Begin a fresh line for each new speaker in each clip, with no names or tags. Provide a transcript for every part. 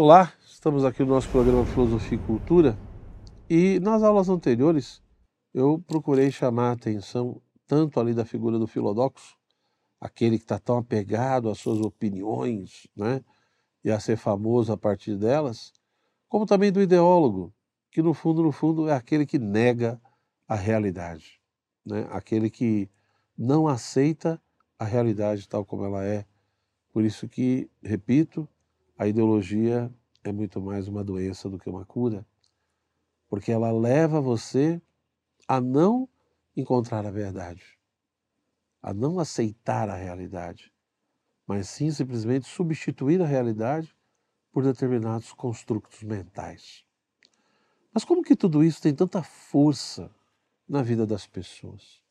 Olá, estamos aqui no nosso programa Filosofia e Cultura e nas aulas anteriores eu procurei chamar a atenção tanto ali da figura do filodoxo, aquele que está tão apegado às suas opiniões né, e a ser famoso a partir delas, como também do ideólogo, que no fundo, no fundo, é aquele que nega a realidade, né, aquele que não aceita a realidade tal como ela é. Por isso que, repito, a ideologia é muito mais uma doença do que uma cura, porque ela leva você a não encontrar a verdade, a não aceitar a realidade, mas sim simplesmente substituir a realidade por determinados construtos mentais. Mas como que tudo isso tem tanta força na vida das pessoas?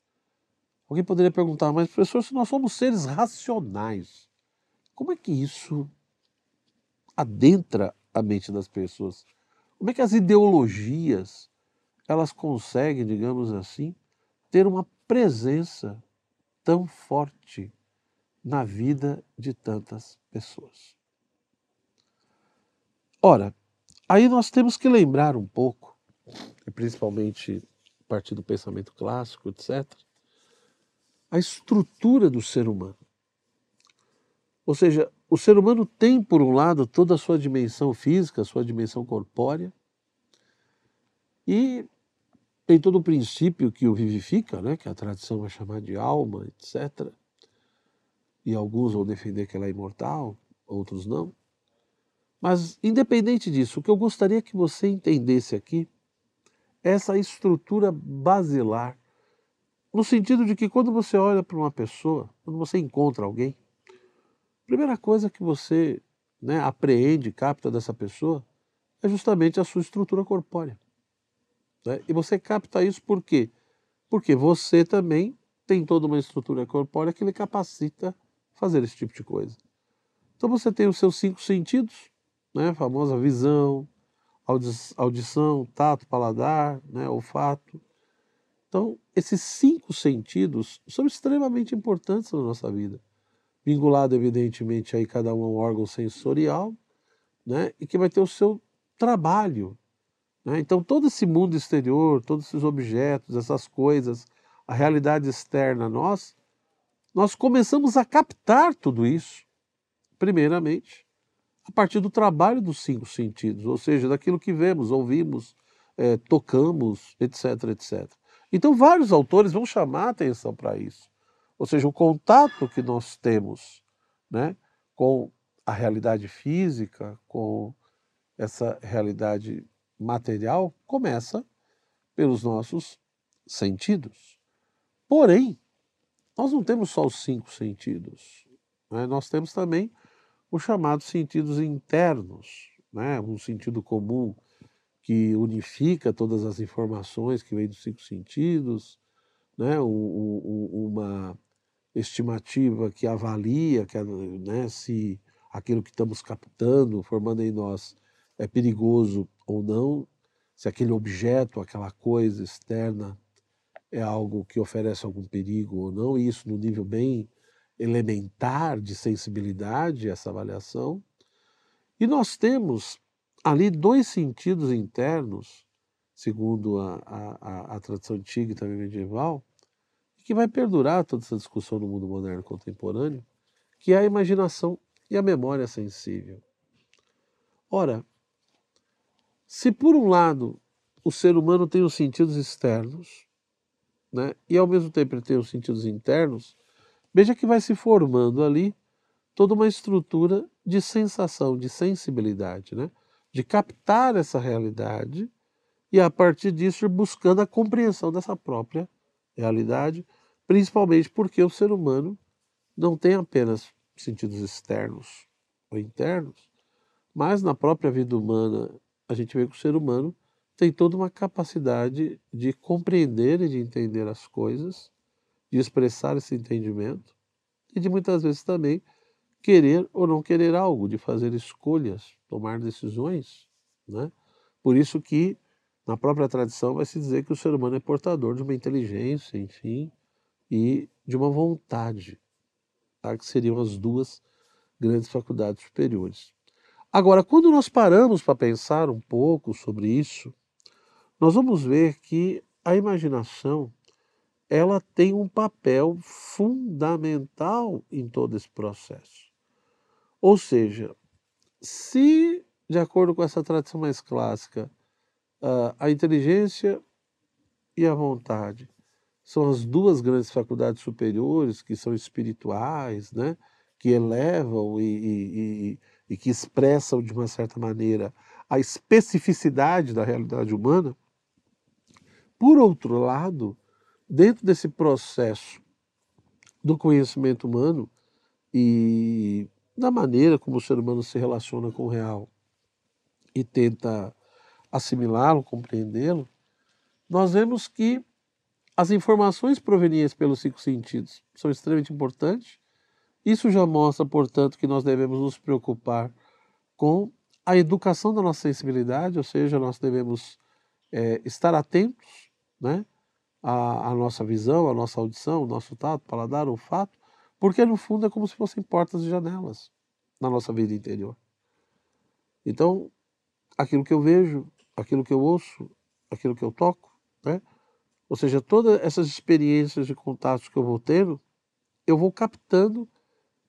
Alguém poderia perguntar, mas professor, se nós somos seres racionais, como é que isso adentra a mente das pessoas. Como é que as ideologias elas conseguem, digamos assim, ter uma presença tão forte na vida de tantas pessoas? Ora, aí nós temos que lembrar um pouco, principalmente a partir do pensamento clássico, etc., a estrutura do ser humano. Ou seja, o ser humano tem, por um lado, toda a sua dimensão física, sua dimensão corpórea, e tem todo o princípio que o vivifica, né, que a tradição vai chamar de alma, etc. E alguns vão defender que ela é imortal, outros não. Mas, independente disso, o que eu gostaria que você entendesse aqui é essa estrutura basilar, no sentido de que quando você olha para uma pessoa, quando você encontra alguém, primeira coisa que você né, apreende, capta dessa pessoa, é justamente a sua estrutura corpórea. Né? E você capta isso por quê? Porque você também tem toda uma estrutura corpórea que lhe capacita fazer esse tipo de coisa. Então você tem os seus cinco sentidos, né? a famosa visão, audição, tato, paladar, né? olfato. Então, esses cinco sentidos são extremamente importantes na nossa vida vinculado evidentemente aí cada um a um órgão sensorial, né, e que vai ter o seu trabalho. Né? Então todo esse mundo exterior, todos esses objetos, essas coisas, a realidade externa a nós, nós começamos a captar tudo isso, primeiramente, a partir do trabalho dos cinco sentidos, ou seja, daquilo que vemos, ouvimos, é, tocamos, etc, etc. Então vários autores vão chamar a atenção para isso. Ou seja, o contato que nós temos né, com a realidade física, com essa realidade material, começa pelos nossos sentidos. Porém, nós não temos só os cinco sentidos, né? nós temos também os chamados sentidos internos, né? um sentido comum que unifica todas as informações que vêm dos cinco sentidos, né? uma estimativa que avalia que, né, se aquilo que estamos captando, formando em nós, é perigoso ou não, se aquele objeto, aquela coisa externa é algo que oferece algum perigo ou não, e isso no nível bem elementar de sensibilidade, essa avaliação. E nós temos ali dois sentidos internos, segundo a, a, a tradição antiga e também medieval, que vai perdurar toda essa discussão no mundo moderno contemporâneo, que é a imaginação e a memória sensível. Ora, se por um lado o ser humano tem os sentidos externos, né, e ao mesmo tempo ele tem os sentidos internos, veja que vai se formando ali toda uma estrutura de sensação, de sensibilidade, né, de captar essa realidade e a partir disso ir buscando a compreensão dessa própria realidade principalmente porque o ser humano não tem apenas sentidos externos ou internos, mas na própria vida humana a gente vê que o ser humano tem toda uma capacidade de compreender e de entender as coisas, de expressar esse entendimento e de muitas vezes também querer ou não querer algo, de fazer escolhas, tomar decisões, né? Por isso que na própria tradição vai se dizer que o ser humano é portador de uma inteligência, enfim, e de uma vontade, tá? que seriam as duas grandes faculdades superiores. Agora, quando nós paramos para pensar um pouco sobre isso, nós vamos ver que a imaginação ela tem um papel fundamental em todo esse processo. Ou seja, se, de acordo com essa tradição mais clássica, a inteligência e a vontade são as duas grandes faculdades superiores que são espirituais, né? que elevam e, e, e, e que expressam de uma certa maneira a especificidade da realidade humana. Por outro lado, dentro desse processo do conhecimento humano e da maneira como o ser humano se relaciona com o real e tenta assimilá-lo, compreendê-lo, nós vemos que as informações provenientes pelos cinco sentidos são extremamente importantes. Isso já mostra, portanto, que nós devemos nos preocupar com a educação da nossa sensibilidade, ou seja, nós devemos é, estar atentos né, à, à, nossa visão, à nossa audição, ao nosso tato, paladar, olfato, porque no fundo é como se fossem portas e janelas na nossa vida interior. Então, aquilo que eu vejo, aquilo que eu ouço, aquilo que eu toco, né? Ou seja, todas essas experiências de contatos que eu vou tendo, eu vou captando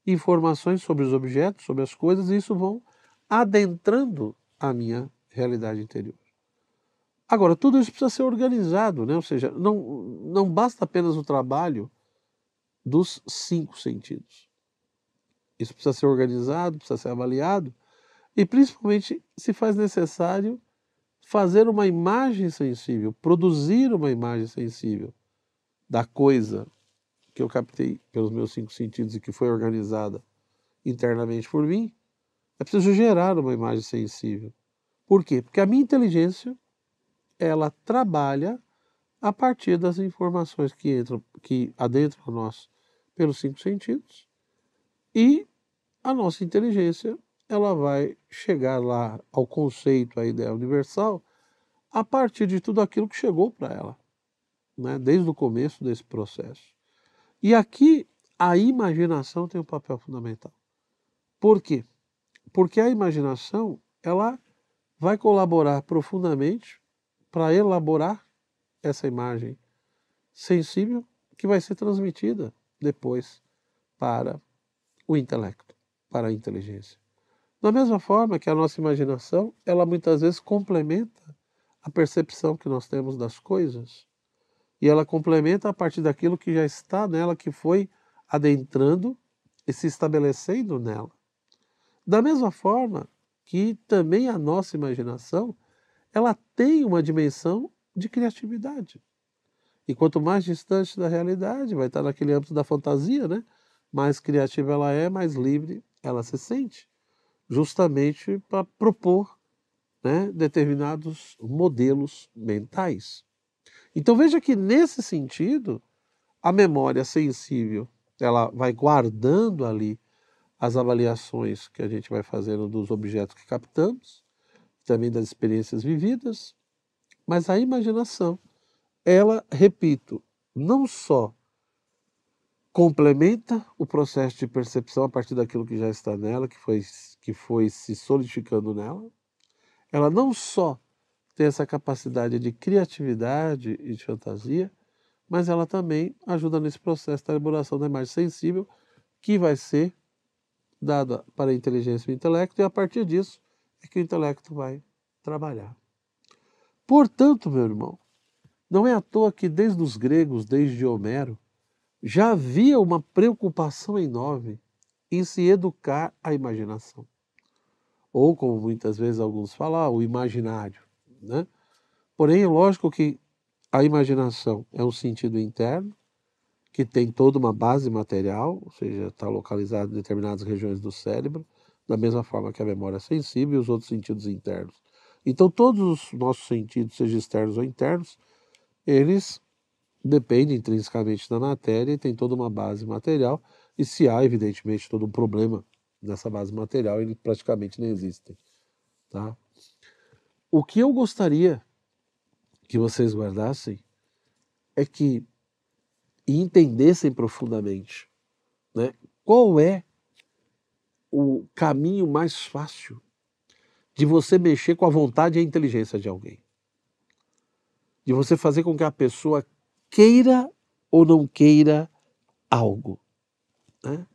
informações sobre os objetos, sobre as coisas, e isso vão adentrando a minha realidade interior. Agora, tudo isso precisa ser organizado, né? ou seja, não, não basta apenas o trabalho dos cinco sentidos. Isso precisa ser organizado, precisa ser avaliado, e principalmente se faz necessário fazer uma imagem sensível, produzir uma imagem sensível da coisa que eu captei pelos meus cinco sentidos e que foi organizada internamente por mim, é preciso gerar uma imagem sensível. Por quê? Porque a minha inteligência ela trabalha a partir das informações que entram, que adentram nós pelos cinco sentidos e a nossa inteligência ela vai chegar lá ao conceito, à ideia universal, a partir de tudo aquilo que chegou para ela, né? desde o começo desse processo. E aqui a imaginação tem um papel fundamental. Por quê? Porque a imaginação ela vai colaborar profundamente para elaborar essa imagem sensível que vai ser transmitida depois para o intelecto, para a inteligência. Da mesma forma que a nossa imaginação, ela muitas vezes complementa a percepção que nós temos das coisas e ela complementa a partir daquilo que já está nela, que foi adentrando e se estabelecendo nela. Da mesma forma que também a nossa imaginação, ela tem uma dimensão de criatividade. E quanto mais distante da realidade, vai estar naquele âmbito da fantasia, né? Mais criativa ela é, mais livre ela se sente justamente para propor né, determinados modelos mentais. Então veja que nesse sentido a memória sensível ela vai guardando ali as avaliações que a gente vai fazendo dos objetos que captamos, também das experiências vividas, mas a imaginação, ela, repito, não só complementa o processo de percepção a partir daquilo que já está nela, que foi, que foi se solidificando nela. Ela não só tem essa capacidade de criatividade e de fantasia, mas ela também ajuda nesse processo da elaboração da imagem sensível, que vai ser dada para a inteligência e o intelecto, e a partir disso é que o intelecto vai trabalhar. Portanto, meu irmão, não é à toa que desde os gregos, desde Homero, já havia uma preocupação enorme em se educar a imaginação. Ou, como muitas vezes alguns falam, o imaginário. Né? Porém, é lógico que a imaginação é um sentido interno, que tem toda uma base material, ou seja, está localizado em determinadas regiões do cérebro, da mesma forma que a memória sensível e os outros sentidos internos. Então, todos os nossos sentidos, seja externos ou internos, eles depende intrinsecamente da matéria e tem toda uma base material. E se há, evidentemente, todo um problema nessa base material, eles praticamente nem existem. Tá? O que eu gostaria que vocês guardassem é que e entendessem profundamente né, qual é o caminho mais fácil de você mexer com a vontade e a inteligência de alguém. De você fazer com que a pessoa queira ou não queira algo. Né?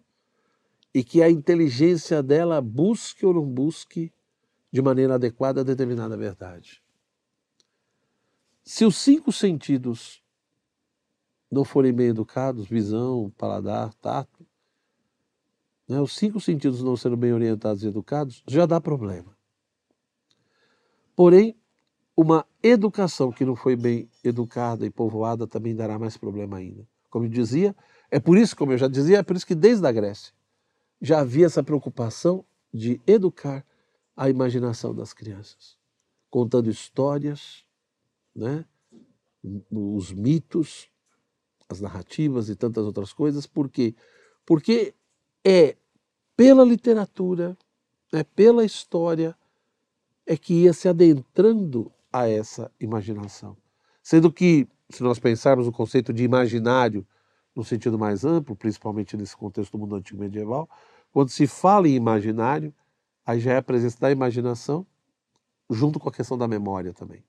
E que a inteligência dela busque ou não busque de maneira adequada determinada verdade. Se os cinco sentidos não forem bem educados, visão, paladar, tato, né, os cinco sentidos não sendo bem orientados e educados, já dá problema. Porém, uma educação que não foi bem educada e povoada também dará mais problema ainda. Como eu dizia, é por isso, como eu já dizia, é por isso que desde a Grécia já havia essa preocupação de educar a imaginação das crianças, contando histórias, né, os mitos, as narrativas e tantas outras coisas. Por quê? Porque é pela literatura, é pela história, é que ia se adentrando a essa imaginação. Sendo que, se nós pensarmos o conceito de imaginário no sentido mais amplo, principalmente nesse contexto do mundo antigo medieval, quando se fala em imaginário, aí já é a presença da imaginação junto com a questão da memória também.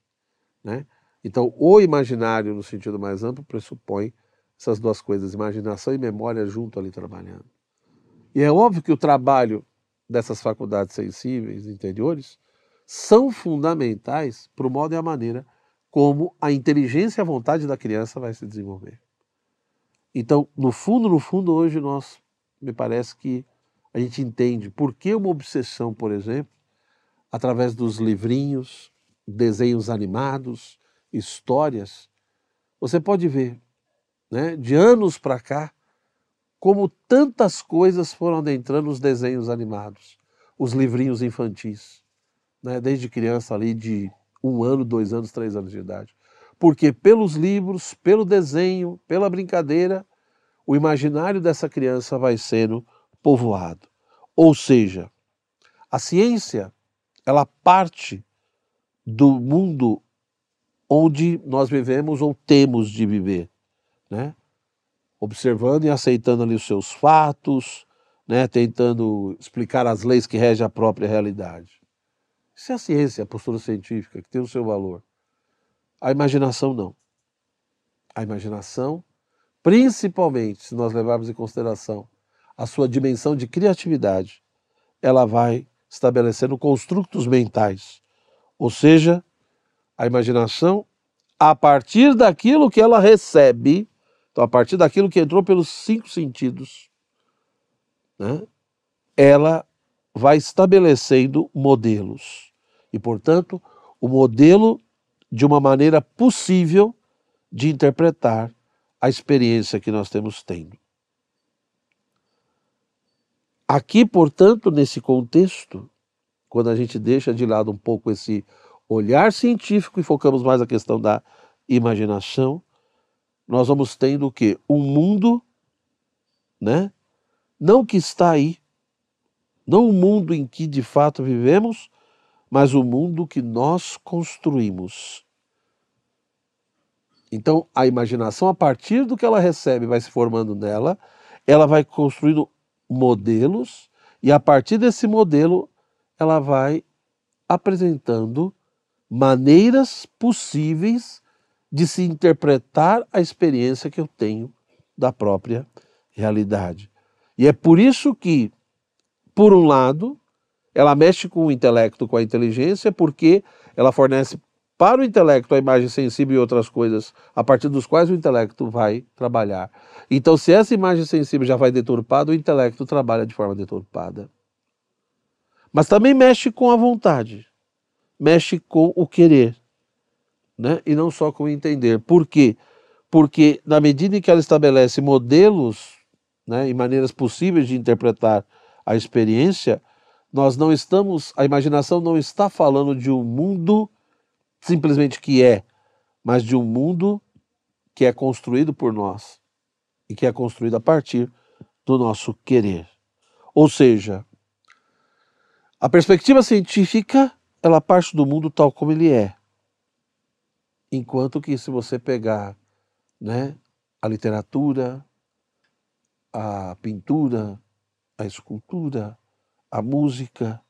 Né? Então, o imaginário, no sentido mais amplo, pressupõe essas duas coisas, imaginação e memória junto ali trabalhando. E é óbvio que o trabalho dessas faculdades sensíveis interiores são fundamentais para o modo e a maneira como a inteligência e a vontade da criança vai se desenvolver. Então, no fundo, no fundo, hoje nós, me parece que a gente entende por que uma obsessão, por exemplo, através dos livrinhos, desenhos animados, histórias, você pode ver, né, de anos para cá, como tantas coisas foram adentrando os desenhos animados, os livrinhos infantis né, desde criança ali de um ano, dois anos, três anos de idade. Porque pelos livros, pelo desenho, pela brincadeira, o imaginário dessa criança vai sendo povoado. Ou seja, a ciência, ela parte do mundo onde nós vivemos ou temos de viver, né? Observando e aceitando ali os seus fatos, né? Tentando explicar as leis que regem a própria realidade. Isso é a ciência, a postura científica, que tem o seu valor. A imaginação não. A imaginação, principalmente se nós levarmos em consideração a sua dimensão de criatividade, ela vai estabelecendo construtos mentais. Ou seja, a imaginação, a partir daquilo que ela recebe, então a partir daquilo que entrou pelos cinco sentidos, né, ela vai estabelecendo modelos. E, portanto, o modelo de uma maneira possível de interpretar a experiência que nós temos tendo. Aqui, portanto, nesse contexto, quando a gente deixa de lado um pouco esse olhar científico e focamos mais a questão da imaginação, nós vamos tendo o quê? Um mundo, né? Não que está aí, não o mundo em que de fato vivemos, mas o mundo que nós construímos. Então, a imaginação, a partir do que ela recebe, vai se formando nela, ela vai construindo modelos, e a partir desse modelo, ela vai apresentando maneiras possíveis de se interpretar a experiência que eu tenho da própria realidade. E é por isso que por um lado, ela mexe com o intelecto, com a inteligência, porque ela fornece para o intelecto a imagem sensível e outras coisas a partir dos quais o intelecto vai trabalhar. Então, se essa imagem sensível já vai deturpada, o intelecto trabalha de forma deturpada. Mas também mexe com a vontade, mexe com o querer, né? e não só com o entender. Por quê? Porque, na medida em que ela estabelece modelos né, e maneiras possíveis de interpretar a experiência, nós não estamos, a imaginação não está falando de um mundo simplesmente que é, mas de um mundo que é construído por nós e que é construído a partir do nosso querer. Ou seja, a perspectiva científica, ela parte do mundo tal como ele é. Enquanto que se você pegar, né, a literatura, a pintura, a escultura, a música,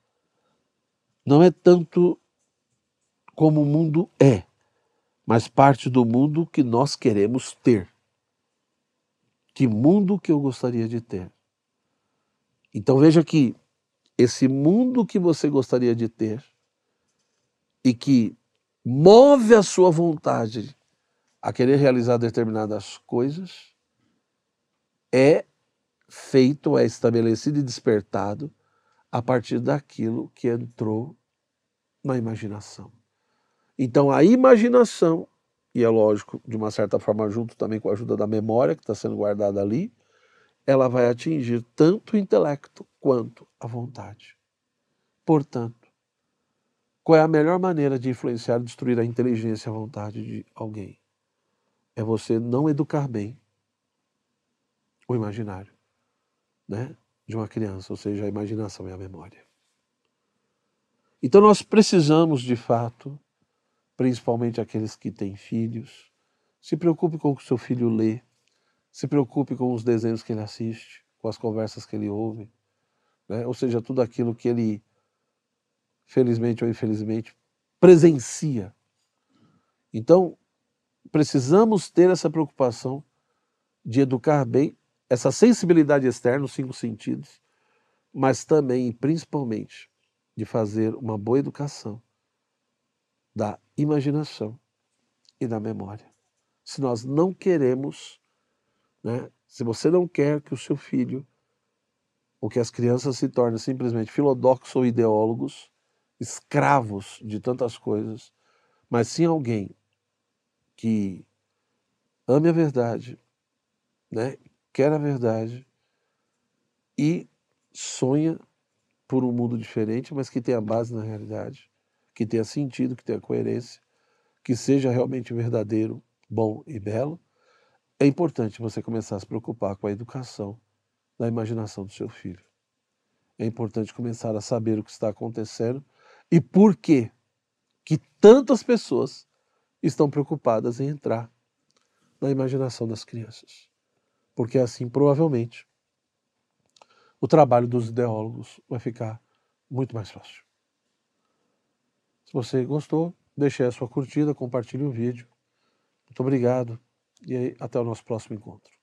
não é tanto como o mundo é, mas parte do mundo que nós queremos ter. Que mundo que eu gostaria de ter? Então veja que esse mundo que você gostaria de ter e que move a sua vontade a querer realizar determinadas coisas é feito, é estabelecido e despertado a partir daquilo que entrou na imaginação. Então a imaginação, e é lógico, de uma certa forma, junto também com a ajuda da memória que está sendo guardada ali, ela vai atingir tanto o intelecto quanto a vontade. Portanto, qual é a melhor maneira de influenciar e destruir a inteligência e a vontade de alguém? É você não educar bem o imaginário né, de uma criança, ou seja, a imaginação e a memória. Então nós precisamos, de fato, principalmente aqueles que têm filhos, se preocupe com o que seu filho lê, se preocupe com os desenhos que ele assiste, com as conversas que ele ouve, né? ou seja, tudo aquilo que ele, felizmente ou infelizmente, presencia. Então, precisamos ter essa preocupação de educar bem essa sensibilidade externa, os cinco sentidos, mas também e principalmente de fazer uma boa educação da imaginação e da memória. Se nós não queremos, né, se você não quer que o seu filho ou que as crianças se tornem simplesmente filodoxos ou ideólogos, escravos de tantas coisas, mas sim alguém que ame a verdade, né, quer a verdade e sonha por um mundo diferente, mas que tenha base na realidade, que tenha sentido, que tenha coerência, que seja realmente verdadeiro, bom e belo, é importante você começar a se preocupar com a educação da imaginação do seu filho. É importante começar a saber o que está acontecendo e por que que tantas pessoas estão preocupadas em entrar na imaginação das crianças porque assim provavelmente o trabalho dos ideólogos vai ficar muito mais fácil. Se você gostou, deixe a sua curtida, compartilhe o vídeo. Muito obrigado e até o nosso próximo encontro.